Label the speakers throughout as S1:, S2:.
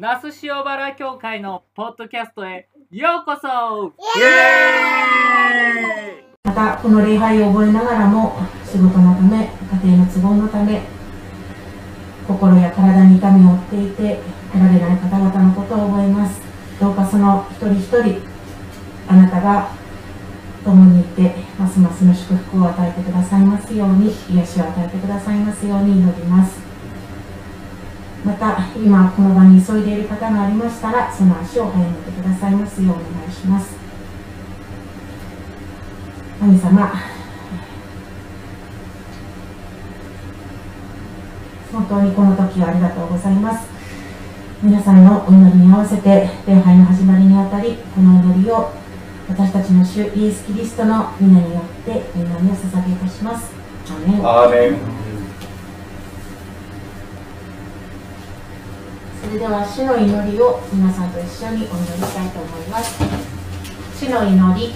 S1: 那須塩原教会のポッドキャストへようこそ。
S2: イエーイ。またこの礼拝を覚えながらも仕事のため家庭の都合のため心や体に痛みを負っていて来られない方々のことを覚えます。どうかその一人一人あなたが共にいてますますの祝福を与えてくださいますように癒しを与えてくださいますように祈ります。また今この場に急いでいる方がありましたらその足を早めてくださいますようお願いします。神様本当にこの時はありがとうございます。皆さんのお祈りに合わせて礼拝の始まりにあたりこの祈りを私たちの主イエス・キリストの皆によってお祈りを捧げいたします。アーメン。それでは主の祈りを皆さんと一緒にお祈りしたいと思います。主の祈り。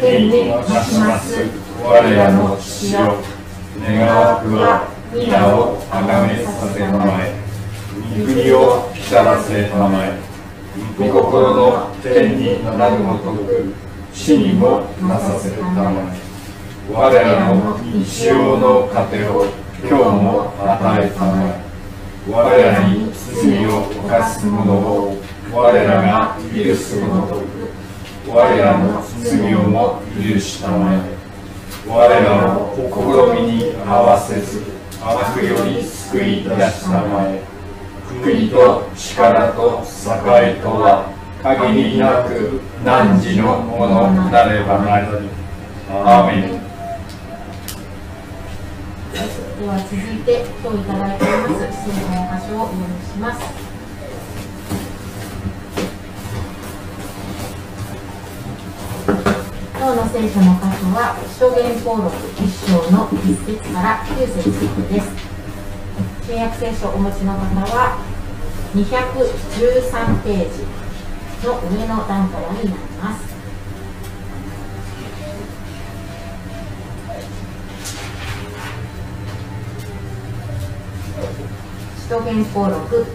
S3: 天に増します。我らの父よ願わくは皆を崇めさせたまえ。御国を来たらせたまえ。御心の天になるごとく死にもなさせたまえ。我らの日常の糧を今日も与えたまえ。我らに罪を犯す者を我らが許すものと我らの罪をも許したまえ。我らを試みに合わせず悪より救い出したまえ。国と力と栄とは限りなく汝のものなればなり。アーメン。
S2: では続いて今日いただいています。聖書の箇所をお読みします。今日の聖書の箇所は証言登録1章の1節から9節です。新約聖書をお持ちの方は213ページの上の段からになります。使徒言行録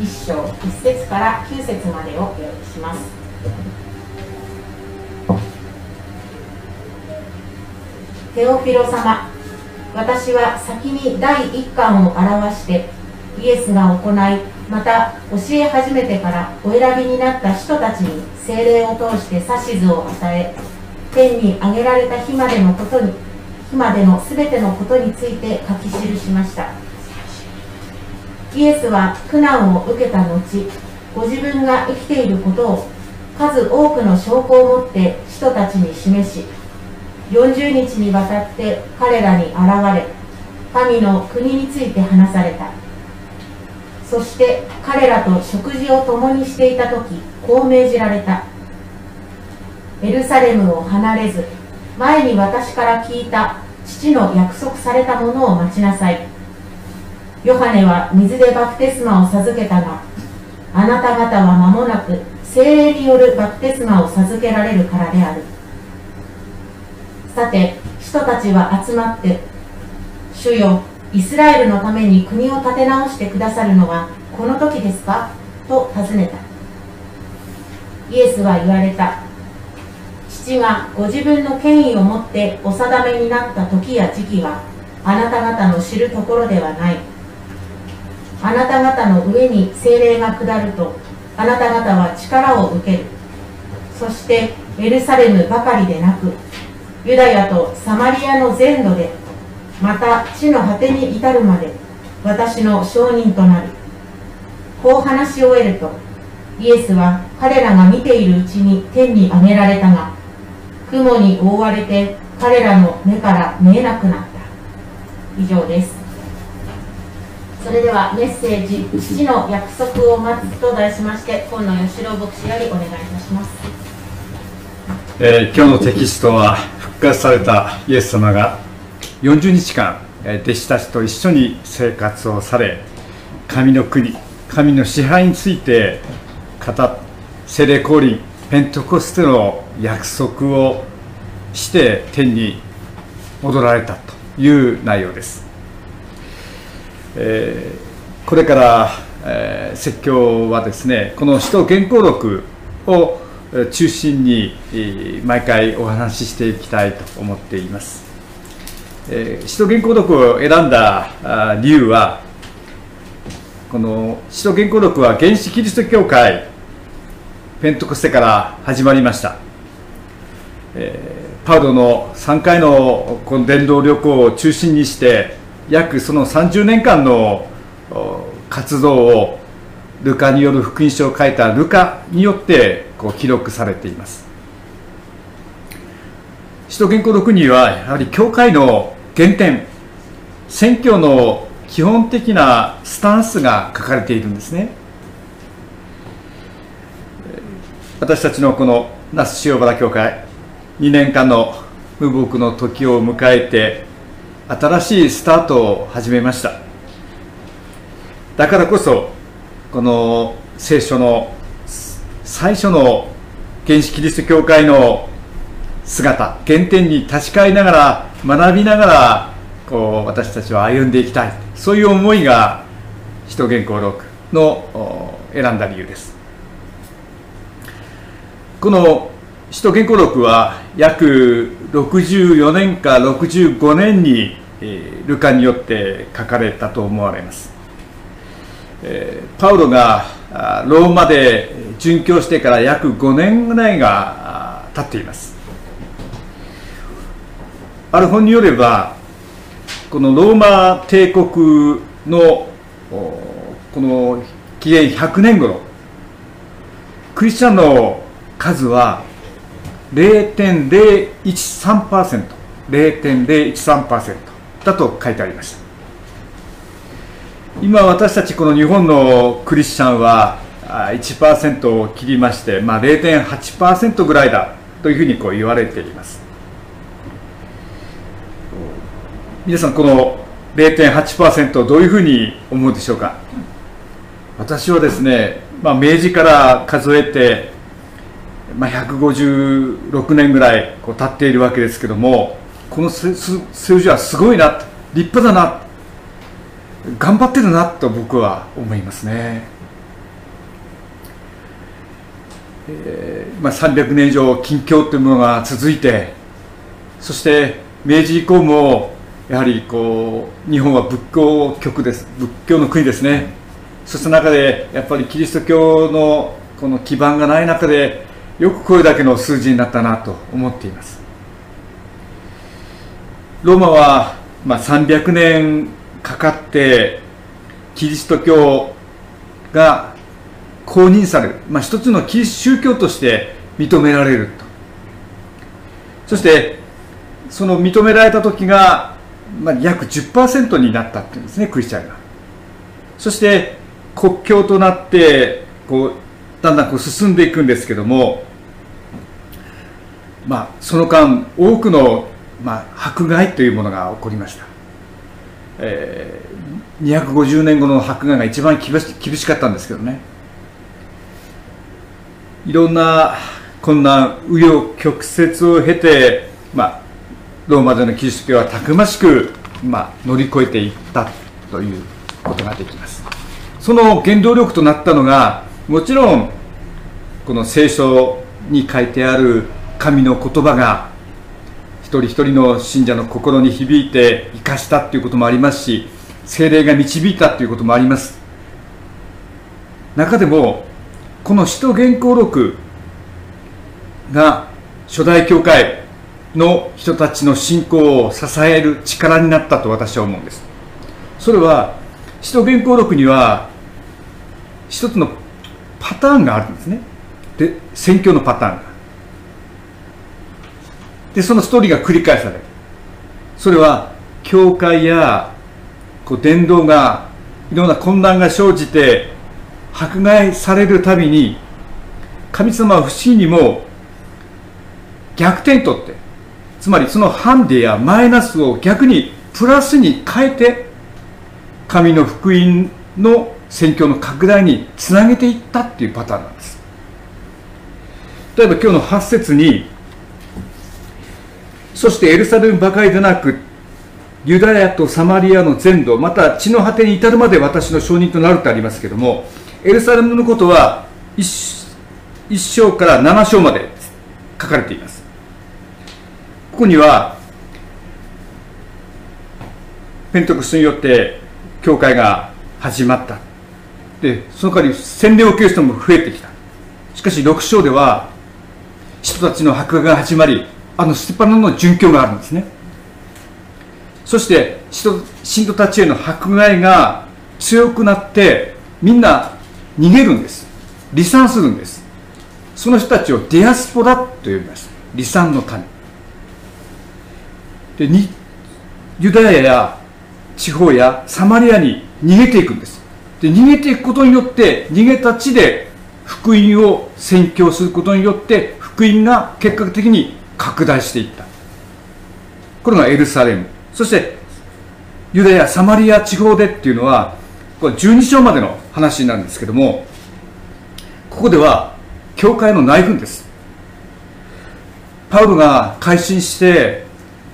S2: 1章1節から9節までをお読みします。テオフィロ様私は先に第一巻を表してイエスが行いまた教え始めてからお選びになった人たちに精霊を通して指図を与え天に上げられた日までのことに日までのすべてのことについて書き記しました。イエスは苦難を受けた後ご自分が生きていることを数多くの証拠を持って人たちに示し40日にわたって彼らに現れ神の国について話された。そして彼らと食事を共にしていた時こう命じられた。エルサレムを離れず前に私から聞いた父の約束されたものを待ちなさい。ヨハネは水でバプテスマを授けたがあなた方は間もなく精霊によるバプテスマを授けられるからである。さて人たちは集まって主よイスラエルのために国を立て直してくださるのはこの時ですか？と尋ねた。イエスは言われた。父がご自分の権威を持ってお定めになった時や時期はあなた方の知るところではない。あなた方の上に精霊が下るとあなた方は力を受ける。そしてエルサレムばかりでなくユダヤとサマリアの全土でまた地の果てに至るまで私の証人となる。こう話し終えるとイエスは彼らが見ているうちに天に上げられたが雲に覆われて彼らの目から見えなくなった。以上です。それではメッセージ「父の約束を待つ」と題しまして今野義郎牧師よりお願いいたします、
S4: えー、今日のテキストは復活されたイエス様が40日間弟子たちと一緒に生活をされ神の国神の支配について語っ聖霊降臨ペントコステの約束をして天に戻られたという内容です。えー、これからえー説教はですねこの使徒原稿録を中心にえー毎回お話ししていきたいと思っています、えー使徒原稿録を選んだあ理由はこの使徒原稿録は原始キリスト教会ペントコステから始まりました、えーパウロの3回のこの伝道旅行を中心にして約その30年間の活動をルカによる福音書を書いたルカによってこう記録されています。使徒原稿録にはやはり教会の原点宣教の基本的なスタンスが書かれているんですね。私たちのこの那須塩原教会2年間の無牧の時を迎えて新しいスタートを始めました。だからこそこの聖書の最初の原始キリスト教会の姿原点に立ち返りながら学びながらこう私たちは歩んでいきたい。そういう思いが使徒原稿録の選んだ理由です。この使徒原稿録は約64年か65年に、えールカによって書かれたと思われます、えーパウロがあローマで殉教してから約5年ぐらいがあ経っています。ある本によればこのローマ帝国のこの紀元100年頃クリスチャンの数は0.013% 0.013%だと書いてありました。今私たちこの日本のクリスチャンは1%を切りまして、まあ、0.8%ぐらいだというふうにこう言われています。皆さんこの0.8%をどういうふうに思うでしょうか？私はですね、まあ、明治から数えて、まあ、156年ぐらいこう経っているわけですけどもこの数数字はすごいな立派だな頑張ってるなと僕は思いますね、えーまあ、300年以上禁教というものが続いてそして明治以降もやはりこう日本は仏教極です仏教の国ですね。そうした中でやっぱりキリスト教のこの基盤がない中でよくこれだけの数字になったなと思っています。ローマは、まあ、300年かかってキリスト教が公認される、まあ、一つのキリス宗教として認められると。そしてその認められた時が、まあ、約10%になったっていうんですねクリスチャンが。そして国境となってこうだんだんこう進んでいくんですけども、まあ、その間多くの、まあ、迫害というものが起こりました、えー、250年後の迫害が一番厳し厳しかったんですけどね。いろんな困難紆余曲折を経て、まあ、ローマでのキリスト教はたくましく、まあ、乗り越えていったということができます。その原動力となったのがもちろんこの聖書に書いてある神の言葉が一人一人の信者の心に響いて生かしたということもありますし精霊が導いたということもあります。中でもこの使徒原稿録が初代教会の人たちの信仰を支える力になったと私は思うんです。それは使徒原稿録には一つのパターンがあるんですね。で宣教のパターンが。でそのストーリーが繰り返される。それは教会やこう伝道がいろんな混乱が生じて迫害されるたびに神様は不思議にも逆転とってつまりそのハンデやマイナスを逆にプラスに変えて神の福音の宣教の拡大につなげていったっていうパターンなんです。例えば今日の8節にそしてエルサレムばかりでなくユダヤとサマリアの全土また地の果てに至るまで私の証人となるとありますけどもエルサレムのことは 1, 1章から7章まで書かれています。ここにはペントクスによって教会が始まった。でその代わり洗礼を受ける人も増えてきた。しかし6章では人たちの迫害が始まりあのステパノの殉教があるんですね。そして信徒たちへの迫害が強くなってみんな逃げるんです。離散するんです。その人たちをディアスポラと呼びます。離散の民でにユダヤや地方やサマリアに逃げていくんです。で逃げていくことによって逃げた地で福音を宣教することによって福音が結果的に拡大していった。これがエルサレム。そしてユダヤサマリア地方でっていうのはこれ12章までの話なんですけどもここでは教会の内紛です。パウロが改心して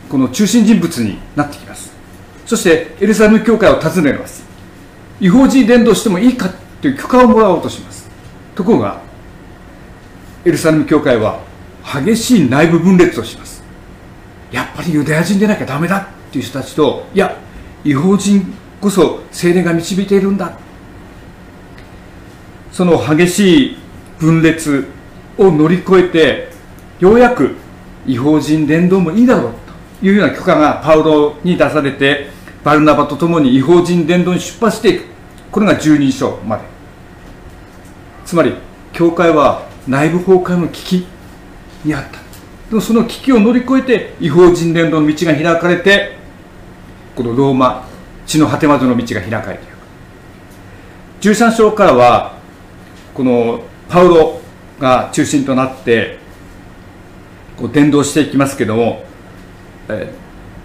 S4: この中心人物になってきます。そしてエルサレム教会を訪ねます。違法人伝道してもいいかという許可をもらおうとします。ところがエルサレム教会は激しい内部分裂をします。やっぱりユダヤ人でなきゃダメだっていう人たちといや違法人こそ精霊が導いているんだ。その激しい分裂を乗り越えてようやく違法人伝道もいいだろうというような許可がパウロに出されてバルナバと共に違法人伝道に出発していく。これが12章まで。つまり教会は内部崩壊の危機。にあった。でもその危機を乗り越えて違法人伝道の道が開かれてこのローマ地の果てまでの道が開かれていく。13章からはこのパウロが中心となってこう伝道していきますけども、え、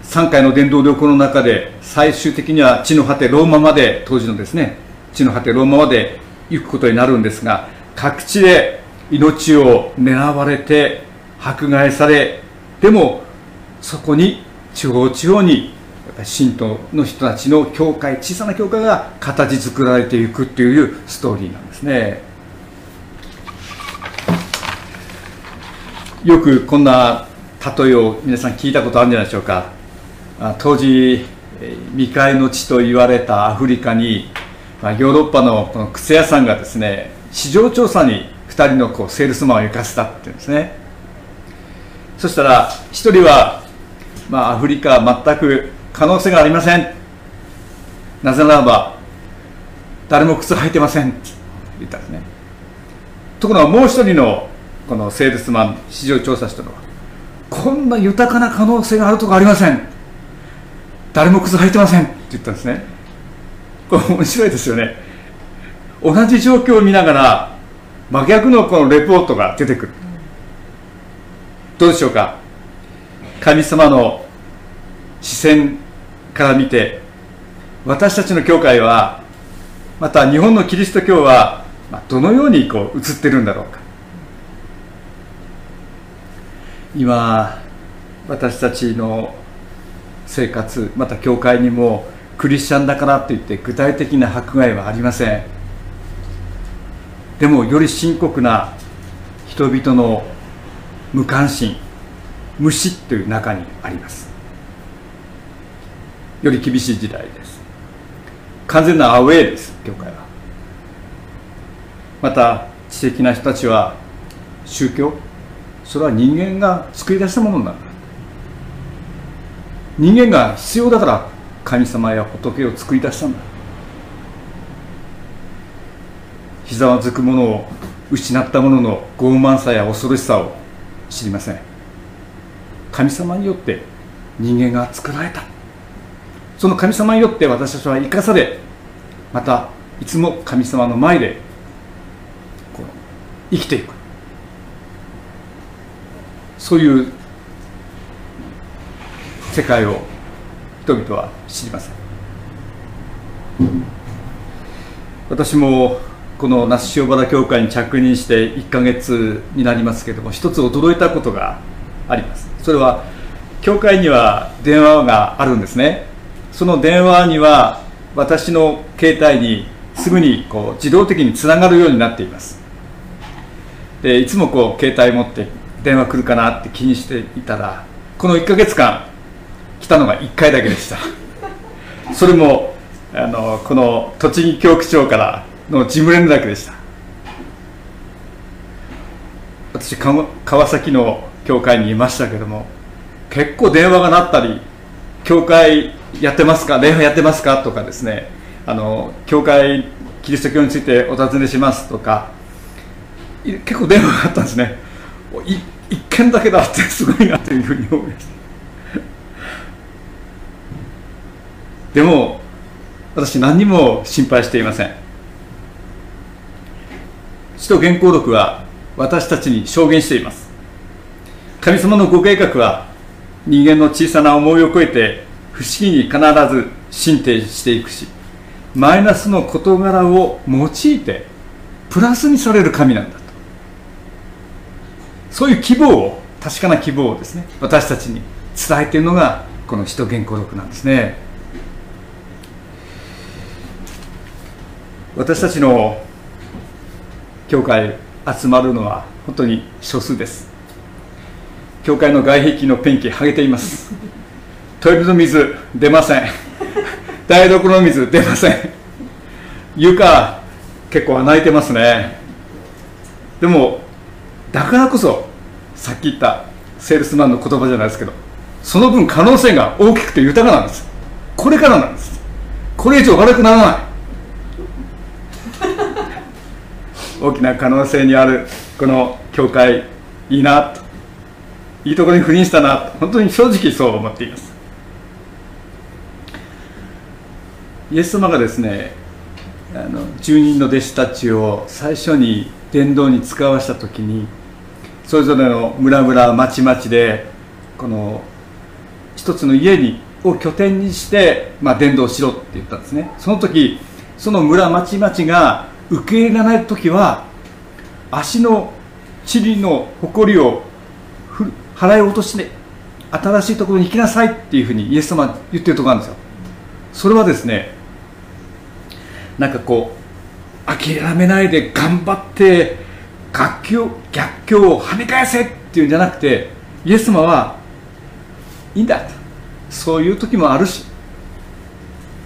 S4: 3回の伝道旅行の中で最終的には地の果てローマまで当時のですね地の果てローマまで行くことになるんですが各地で命を狙われて迫害されでもそこに地方地方に信徒の人たちの教会小さな教会が形作られていくっていうストーリーなんですね。よくこんな例えを皆さん聞いたことあるんじゃないでしょうか。当時未開の地と言われたアフリカにヨーロッパのこの靴屋さんがですね市場調査に2人のこうセールスマンを行かせたっていうんですね。そしたら1人は、まあ、アフリカ全く可能性がありません。なぜならば誰も靴履いてません。って言ったんですね。ところがもう一人のこのセールスマン市場調査したのはこんな豊かな可能性があるとかありません。誰も靴履いてません。って言ったんですね。これ面白いですよね。同じ状況を見ながら真逆のこのレポートが出てくる。どうでしょうか？神様の視線から見て私たちの教会はまた日本のキリスト教はどのようにこう映ってるんだろうか？今私たちの生活また教会にもクリスチャンだからといって具体的な迫害はありません。でもより深刻な人々の無関心無視という中にあります。より厳しい時代です。完全なアウェーです教会は。また知的な人たちは宗教それは人間が作り出したものなんだ。人間が必要だから神様や仏を作り出したんだ。ひざまずく者を失った者の傲慢さや恐ろしさを知りません。神様によって人間が作られた。その神様によって私たちは生かされまたいつも神様の前でこう生きていく。そういう世界を人々は知りません。私もこの那須塩原教会に着任して1か月になりますけれども一つ驚いたことがあります。それは教会には電話があるんですね。その電話には私の携帯にすぐにこう自動的につながるようになっています。でいつもこう携帯持って電話来るかなって気にしていたらこの1ヶ月間来たのが1回だけでした。それもあのこの栃木教区長からの事務連絡でした。私川崎の教会にいましたけども結構電話が鳴ったり教会やってますか？礼拝やってますか？とかですね。あの教会キリスト教についてお尋ねしますとか結構電話があったんですね。一件だけだってすごいなというふうに思いました。でも私何にも心配していません。使徒原稿録は私たちに証言しています。神様のご計画は人間の小さな思いを超えて不思議に必ず進展していくしマイナスの事柄を用いてプラスにされる神なんだと。そういう希望を確かな希望をですね私たちに伝えているのがこの使徒原稿録なんですね。私たちの教会集まるのは本当に少数です。教会の外壁のペンキ剥げています。トイレの水出ません。台所の水出ません。床結構穴開いてますね。でもだからこそさっき言ったセールスマンの言葉じゃないですけどその分可能性が大きくて豊かなんです。これからなんです。これ以上悪くならない。大きな可能性にあるこの教会いいなといいところに赴任したなと本当に正直そう思っています。イエス様がですねあの10人の弟子たちを最初に伝道に使わした時にそれぞれの村々町々でこの一つの家にを拠点にして、まあ、伝道しろって言ったんですね。その時その村町々が受け入れない時は足の塵の誇りを払い落として新しいところに行きなさいっていうふうにイエス様は言ってるところなんですよ。それはですねなんかこう諦めないで頑張って逆境逆境を跳ね返せっていうんじゃなくてイエス様はいいんだそういう時もあるし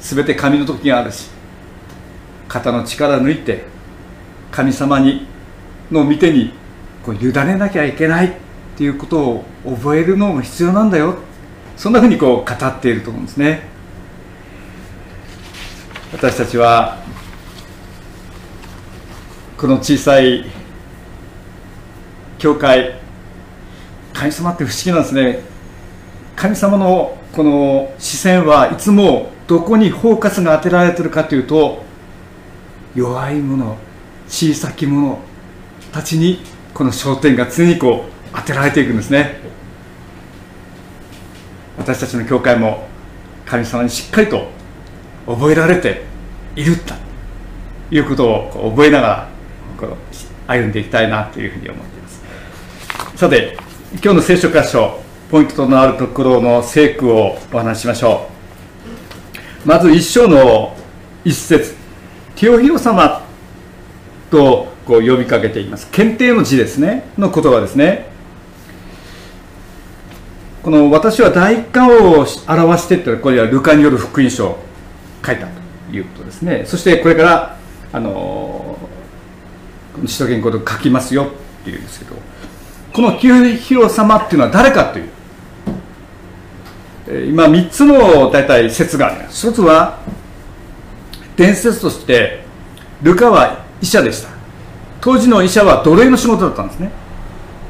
S4: 全て神の時があるし肩の力抜いて神様にの御手にこう委ねなきゃいけないっていうことを覚えるのも必要なんだよ。そんなふうにこう語っていると思うんですね。私たちはこの小さい教会神様って不思議なんですね。神様のこの視線はいつもどこにフォーカスが当てられてるかというと弱い者小さき者たちにこの焦点が常にこう当てられていくんですね。私たちの教会も神様にしっかりと覚えられているということを覚えながらこの歩んでいきたいなというふうに思っています。さて今日の聖書箇所ポイントとなるところの聖句をお話ししましょう。まず一章の一節。テオヒロ様とこう呼びかけています。検定の字ですね。の言葉ですね。この私は第一巻を表してってこれはルカによる福音書を書いたということですね。そしてこれからあの使徒原稿で書きますよっていうんですけどこの清弘様っていうのは誰かという今3つの大体説があります。一つは伝説としてルカは医者でした。当時の医者は奴隷の仕事だったんですね。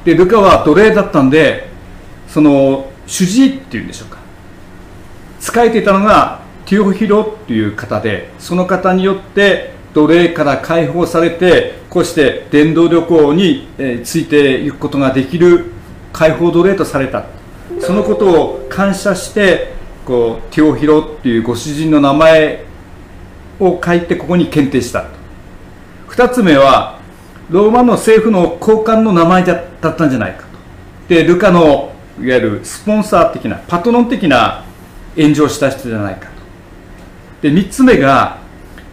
S4: でルカは奴隷だったんでその主治医っていうんでしょうか。仕えていたのがティオヒロっていう方でその方によって奴隷から解放されてこうして伝道旅行についていくことができる解放奴隷とされた。そのことを感謝してこうティオヒロっていうご主人の名前を書いてここに検定した。2つ目はローマの政府の高官の名前だったんじゃないかと。でルカのいわゆるスポンサー的なパトロン的な炎上した人じゃないかと。で3つ目が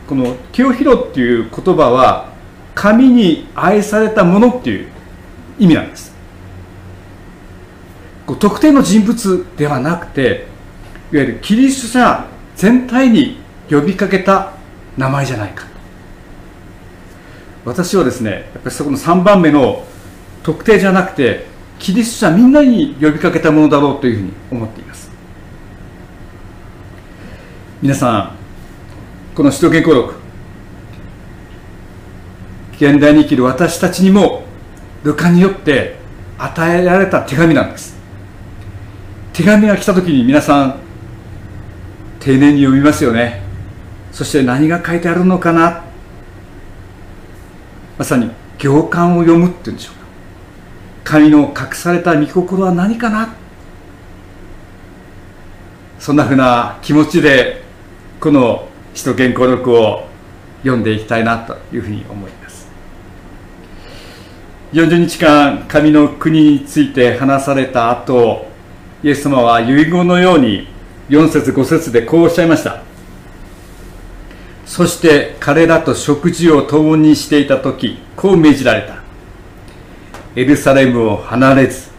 S4: この「清広」っていう言葉は神に愛されたものっていう意味なんです。特定の人物ではなくていわゆるキリスト者全体に呼びかけた名前じゃないか。私はですねやっぱりそこの3番目の特定じゃなくてキリスト者みんなに呼びかけたものだろうというふうに思っています。皆さんこの首都圏登録現代に生きる私たちにもルカによって与えられた手紙なんです。手紙が来た時に皆さん丁寧に読みますよね。そして何が書いてあるのかな？まさに行間を読むっていうんでしょうか。神の隠された御心は何かな？そんなふうな気持ちでこの使徒原稿録を読んでいきたいなというふうに思います。40日間神の国について話された後イエス様は遺言のように4節5節でこうおっしゃいました。そして彼らと食事を共にしていた時こう命じられた。エルサレムを離れず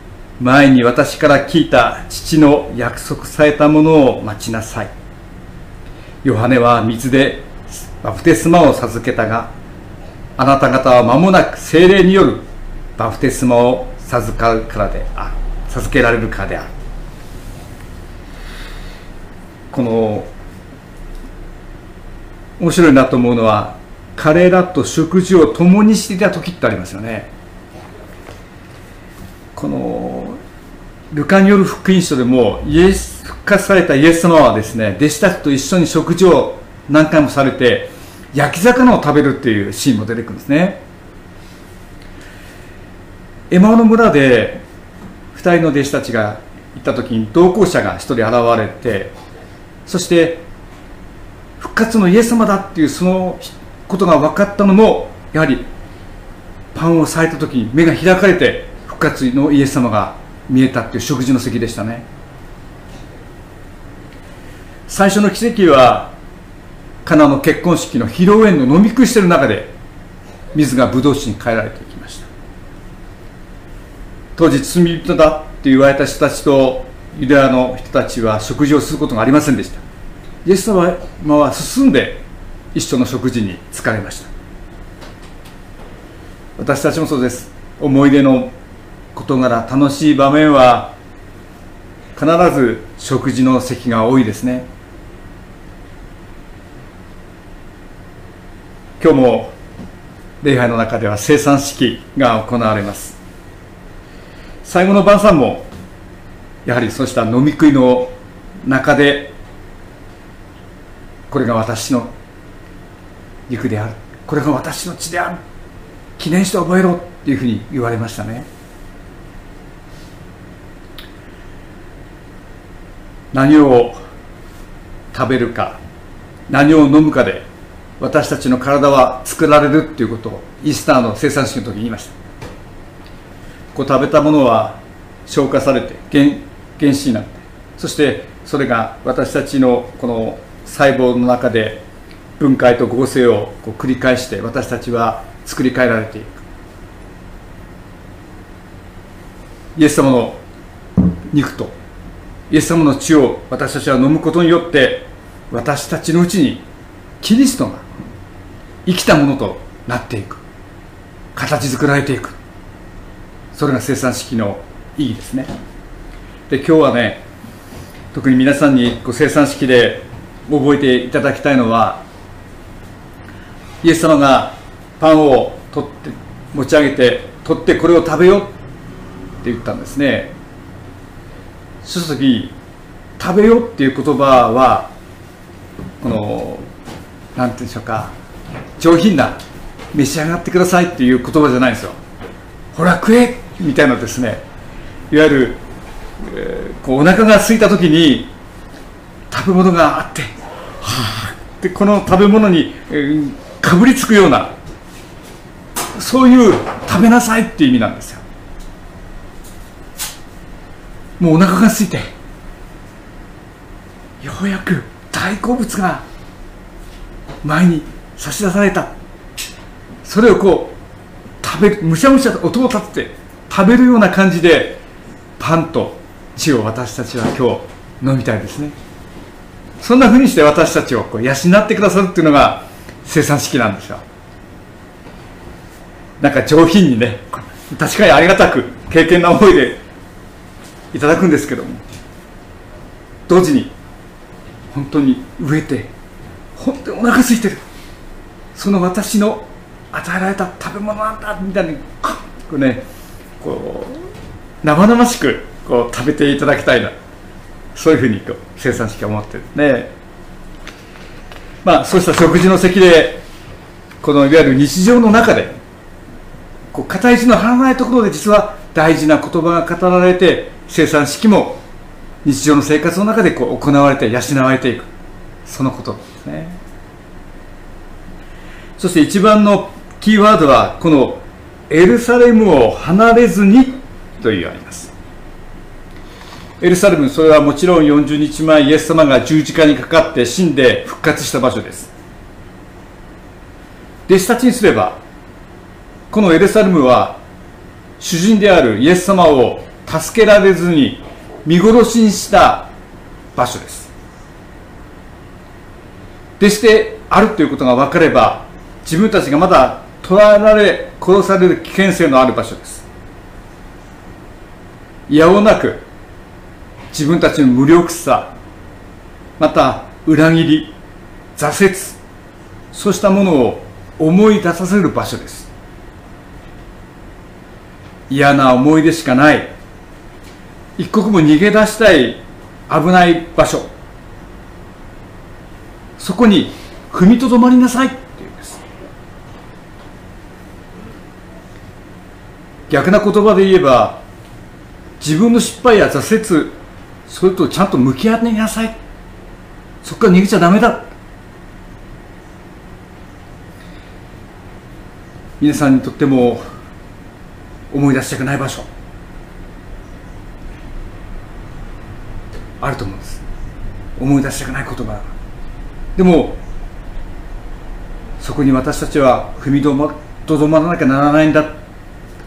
S4: 前に私から聞いた父の約束されたものを待ちなさい。ヨハネは水でバプテスマを授けたがあなた方は間もなく精霊によるバプテスマを授かるからである。授けられるからである。この面白いなと思うのは彼らと食事を共にしていた時ってありますよね。このルカによる福音書でもイエス復活されたイエス様はですね弟子たちと一緒に食事を何回もされて焼き魚を食べるっていうシーンも出てくるんですね。エマの村で2人の弟子たちが行った時に同行者が1人現れてそして復活のイエス様だっていうそのことが分かったのもやはりパンを裂いた時に目が開かれて復活のイエス様が見えたっていう食事の席でしたね。最初の奇跡はカナの結婚式の披露宴の飲み食いしてる中で水がブドウ酒に変えられていきました。当時罪人だって言われた人たちとユダヤの人たちは食事をすることがありませんでした。イエス様は進んで一緒の食事に疲れました。私たちもそうです。思い出の事柄楽しい場面は必ず食事の席が多いですね。今日も礼拝の中では生産式が行われます。最後の晩餐もやはりそうした飲み食いの中でこれが私の肉である。これが私の血である。記念して覚えろっていうふうに言われましたね。何を食べるか何を飲むかで私たちの体は作られるっていうことをイースターの生産式の時に言いました。こう食べたものは消化されて原原子になってそしてそれが私たちのこの細胞の中で分解と合成をこう繰り返して私たちは作り変えられていく。イエス様の肉とイエス様の血を私たちは飲むことによって私たちのうちにキリストが生きたものとなっていく。形作られていく。それが生産式の意義ですね。で今日はね特に皆さんにご生産式で覚えていただきたいのはイエス様がパンを取って持ち上げて取ってこれを食べようって言ったんですね。その時食べようっていう言葉はこの何て言うんでしょうか上品な召し上がってくださいっていう言葉じゃないんですよ。ほら食えみたいなですね。いわゆる、えー、こうお腹が空いた時に食べ物があってでこの食べ物に、えー、かぶりつくようなそういう食べなさいっていう意味なんですよ。もうお腹が空いてようやく大好物が前に差し出された。それをこう食べるむしゃむしゃと音を立てて食べるような感じでパンと血を私たちは今日飲みたいですね。そんなふうにして私たちをこう養ってくださるっていうのが生産式なんですよ。なんか上品にね確かにありがたく経験な思いでいただくんですけども同時に本当に飢えて本当にお腹空いてる。その私の与えられた食べ物なんだみたいにこうねこう生々しくこう食べていただきたいな。そういうふうにこう生産式は思ってるねまあそうした食事の席でこのいわゆる日常の中でこう片一の張らないところで実は大事な言葉が語られて生産式も日常の生活の中でこう行われて養われていくそのことですねそして一番のキーワードはこのエルサレムを離れずにというありますエルサレムそれはもちろん40日前イエス様が十字架にかかって死んで復活した場所です。弟子たちにすればこのエルサレムは主人であるイエス様を助けられずに見殺しにした場所です。でしてあるということが分かれば自分たちがまだ捕らえられ殺される危険性のある場所です。やおなく自分たちの無力さまた裏切り挫折そうしたものを思い出させる場所です。嫌な思い出しかない。一刻も逃げ出したい危ない場所。そこに踏みとどまりなさいっていうんです。逆な言葉で言えば自分の失敗や挫折それとちゃんと向き合いなさい。そこから逃げちゃダメだ。皆さんにとっても思い出したくない場所。あると思うんです。思い出したくない言葉。でもそこに私たちは踏みとどまらなきゃならないんだ。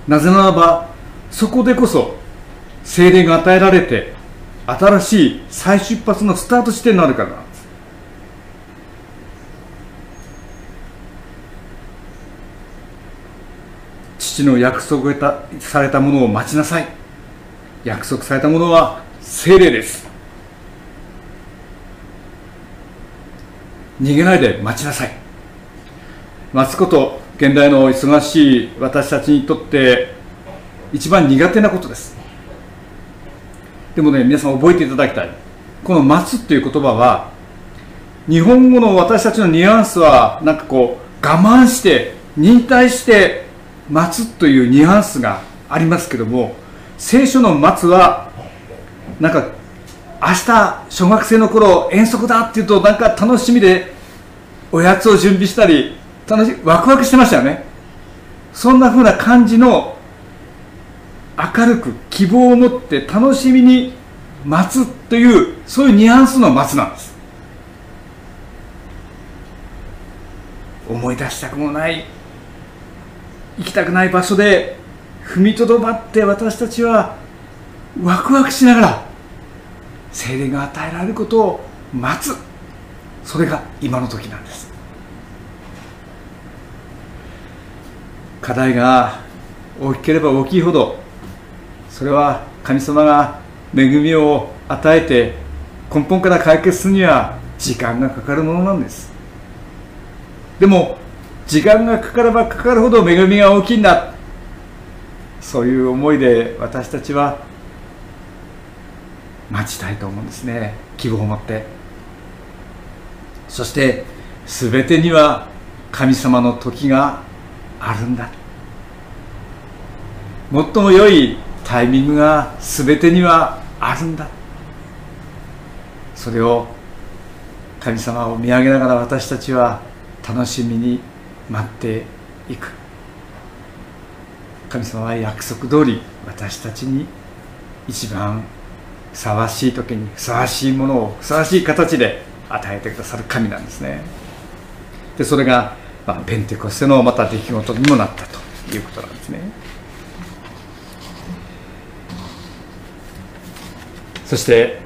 S4: なぜならばそこでこそ精霊が与えられて新しい再出発のスタート地点になるからな。んです父の約束されたものを待ちなさい。約束されたものは精霊です。逃げないで待ちなさい。待つこと現代の忙しい私たちにとって一番苦手なことです。でもね皆さん覚えていただきたい。この「待つ」っていう言葉は日本語の私たちのニュアンスはなんかこう我慢して忍耐して待つというニュアンスがありますけども聖書の待つはなんか明日小学生の頃遠足だっていうとなんか楽しみでおやつを準備したり楽しワクワクしてましたよね。そんな風な感じの明るく希望を持って楽しみに待つというそういうニュアンスの待つなんです。思い出したくもない行きたくない場所で踏みとどまって私たちはワクワクしながら精霊が与えられることを待つ。それが今の時なんです。課題が大きければ大きいほどそれは神様が恵みを与えて根本から解決するには時間がかかるものなんです。でも時間がかかればかかるほど恵みが大きいんだそういう思いで私たちは待ちたいと思うんですね。希望を持って。そして全てには神様の時があるんだ。最も良いタイミングが全てにはあるんだ。それを神様を見上げながら私たちは楽しみに待っていく。神様は約束通り私たちに一番ふさわしい時にふさわしいものをふさわしい形で与えてくださる神なんですね。でそれが、まあ、ペンテコステのまた出来事にもなったということなんですね。そして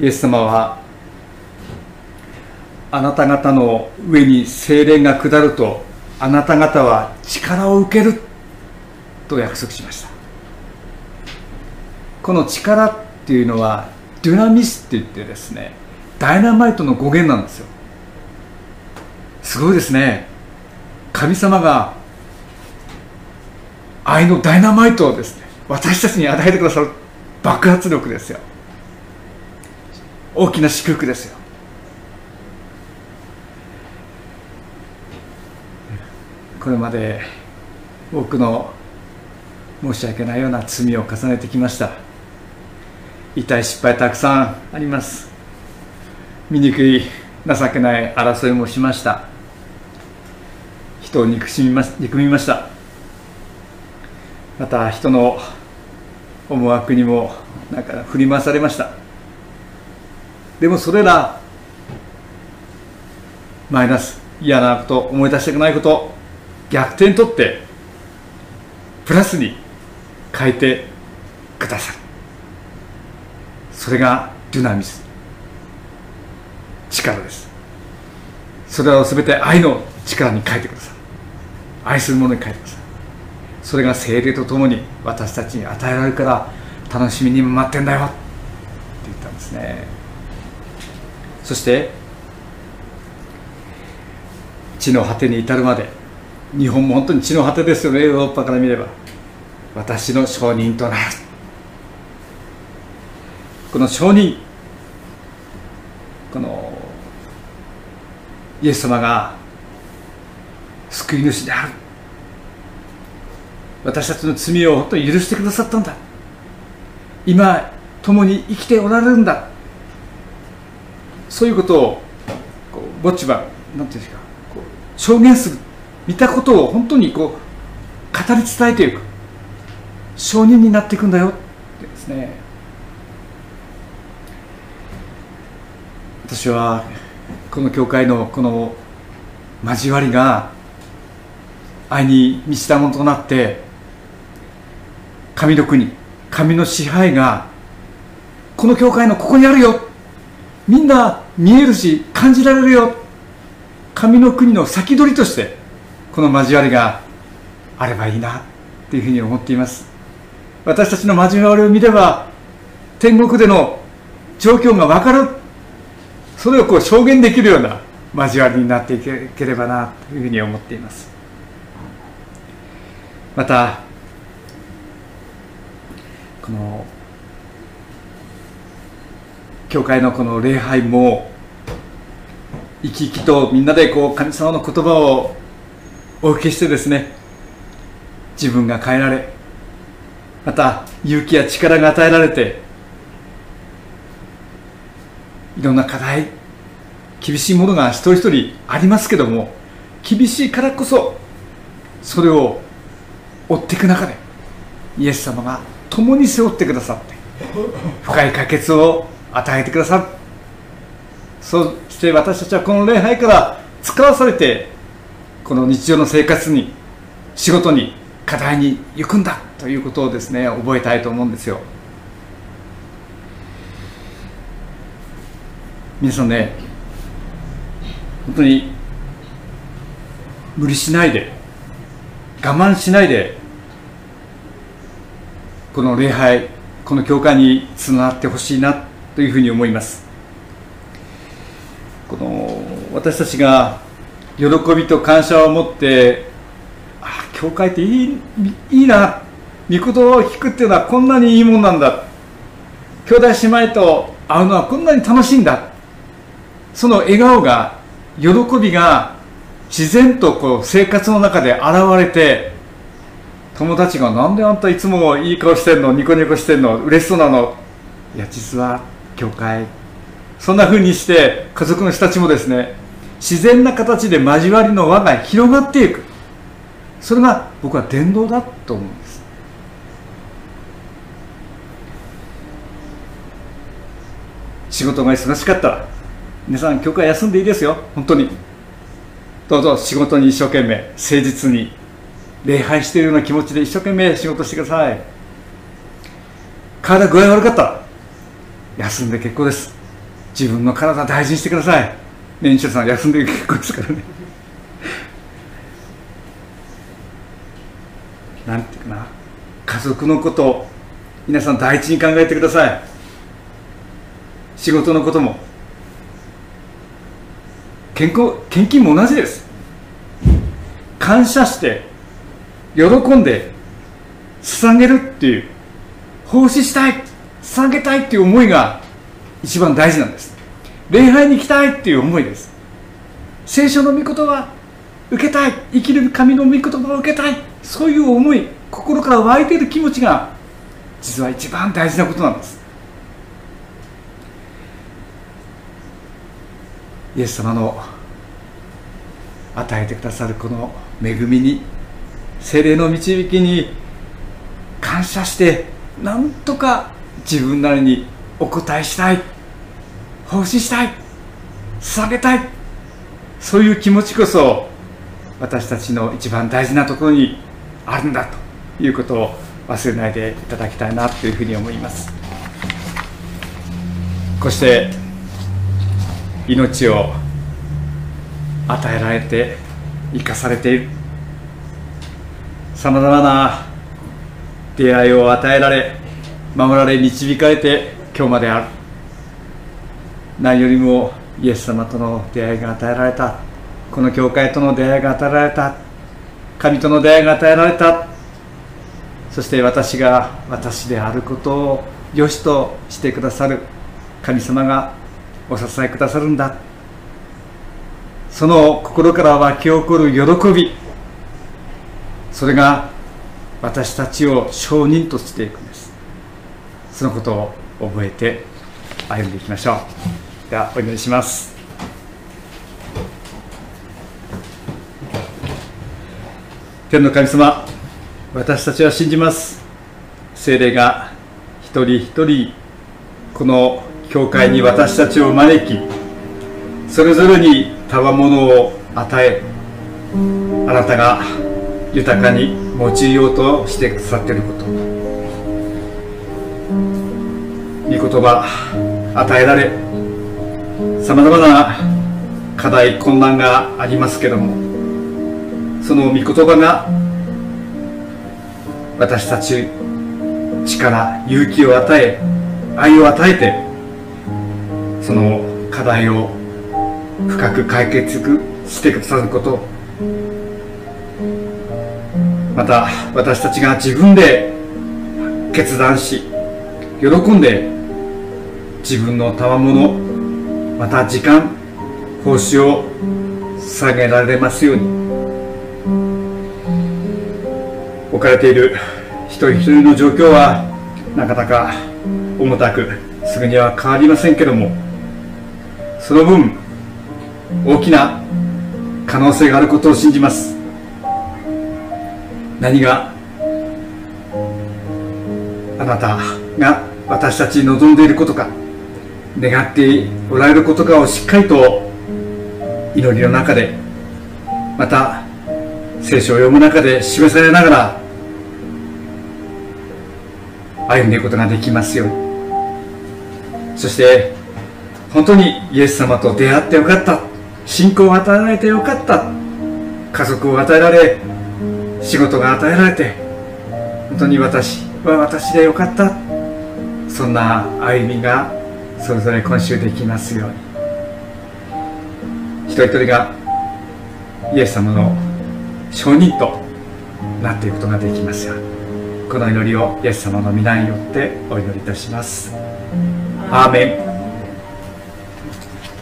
S4: イエス様はあなた方の上に精霊が下るとあなた方は力を受けると約束しました。この力っていうのはデュナミスって言ってですねダイナマイトの語源なんですよ。すごいですね。神様が愛のダイナマイトをですね私たちに与えてくださる爆発力ですよ。大きな祝福ですよ。これまで多くの申し訳ないような罪を重ねてきました。痛い失敗たくさんあります。醜い情けない争いもしました。人を憎しみま憎みました。また人の思惑にもなんか振り回されました。でもそれらマイナス嫌なこと思い出したくないこと逆転取ってプラスに変えてくださる。それがデュナミス。力です。それを全て愛の力に変えてください愛するものに変えてくださいそれが精霊とともに私たちに与えられるから楽しみに待ってんだよって言ったんですね。そして地の果てに至るまで日本も本当に地の果てですよねヨーロッパから見れば。私の証人となる。この証人このイエス様が救い主である。私たちの罪を本当に許してくださったんだ。今共に生きておられるんだ。そういうことをこうぼっちは何ていうんですかこう証言する見たことを本当にこう語り伝えていく。証人になっていくんだよってですね。私はこの教会のこの交わりが愛に満ちたものとなって神の国神の支配がこの教会のここにあるよみんな見えるし感じられるよ。神の国の先取りとしてこの交わりがあればいいなっていうふうに思っています。私たちの交わりを見れば天国での状況が分かる。それをこう証言できるような交わりになっていければなというふうに思っています。またこの教会のこの礼拝も生き生きとみんなでこう神様の言葉をお受けしてですね自分が変えられまた勇気や力が与えられていろんな課題厳しいものが一人一人ありますけども厳しいからこそそれを追っていく中でイエス様が共に背負ってくださって深い解決を与えてくださるそして私たちはこの礼拝から使わされてこの日常の生活に仕事に課題に行くんだということをですね覚えたいと思うんですよ。皆さんね本当に無理しないで我慢しないでこの礼拝この教会につながってほしいなというふうに思います。この私たちが喜びと感謝を持ってあ教会っていいいいな。御言葉を聞くっていうのはこんなにいいもんなんだ。兄弟姉妹と会うのはこんなに楽しいんだ。その笑顔が喜びが自然とこう生活の中で現れて友達が「なんであんたいつもいい顔してんのニコニコしてんの嬉しそうなの?」いや実は教会。そんな風にして家族の人たちもですね自然な形で交わりの輪が広がっていく。それが僕は伝道だと思うんです。仕事が忙しかったら皆さん教会休んでいいですよ。本当に。どうぞ仕事に一生懸命誠実に礼拝しているような気持ちで一生懸命仕事してください。体具合悪かった休んで結構です。自分の体大事にしてください。ね西田さん休んで結構ですからね。なんていうかな。家族のこと皆さん第一に考えてください。仕事のことも。健康献金も同じです。感謝して喜んで捧げるっていう。奉仕したい。捧げたいっていう思いが一番大事なんです。礼拝に行きたいっていう思いです。聖書の御言葉受けたい。生きる神の御言葉を受けたい。そういう思い心から湧いている気持ちが実は一番大事なことなんです。イエス様の与えてくださるこの恵みに精霊の導きに感謝してなんとか自分なりにお答えしたい。奉仕したい。捧げたい。そういう気持ちこそ私たちの一番大事なところにあるんだということを忘れないでいただきたいなというふうに思います。こうして命を与えられて生かされている。さまざまな出会いを与えられ守られ導かれて今日まである何よりもイエス様との出会いが与えられたこの教会との出会いが与えられた神との出会いが与えられた。そして私が私であることを良しとしてくださる神様がお支えくださるんだ。その心から湧き起こる喜び。それが私たちを証人としていくんです。そのことを覚えて歩んでいきましょう。ではお祈りします。天の神様私たちは信じます。精霊が一人一人この教会に私たちを招きそれぞれに賜物を与えあなたが豊かに用いようとしてくださっていること。言葉与えられさまざまな課題困難がありますけどもその御言葉が私たち力勇気を与え愛を与えてその課題を深く解決してくださること。また私たちが自分で決断し喜んで自分の賜物また時間奉仕を下げられますように。置かれている一人一人の状況はなかなか重たくすぐには変わりませんけどもその分大きな可能性があることを信じます。何があなたが私たちに望んでいることか。願っておられることかをしっかりと祈りの中でまた聖書を読む中で示されながら歩んでいくことができますように。そして本当にイエス様と出会ってよかった。信仰を与えられてよかった。家族を与えられ仕事が与えられて本当に私は私でよかった。そんな歩みがそれぞれ今週できますように。一人一人がイエス様の証人となっていくことができますよこの祈りをイエス様の皆によってお祈りいたします。アーメン。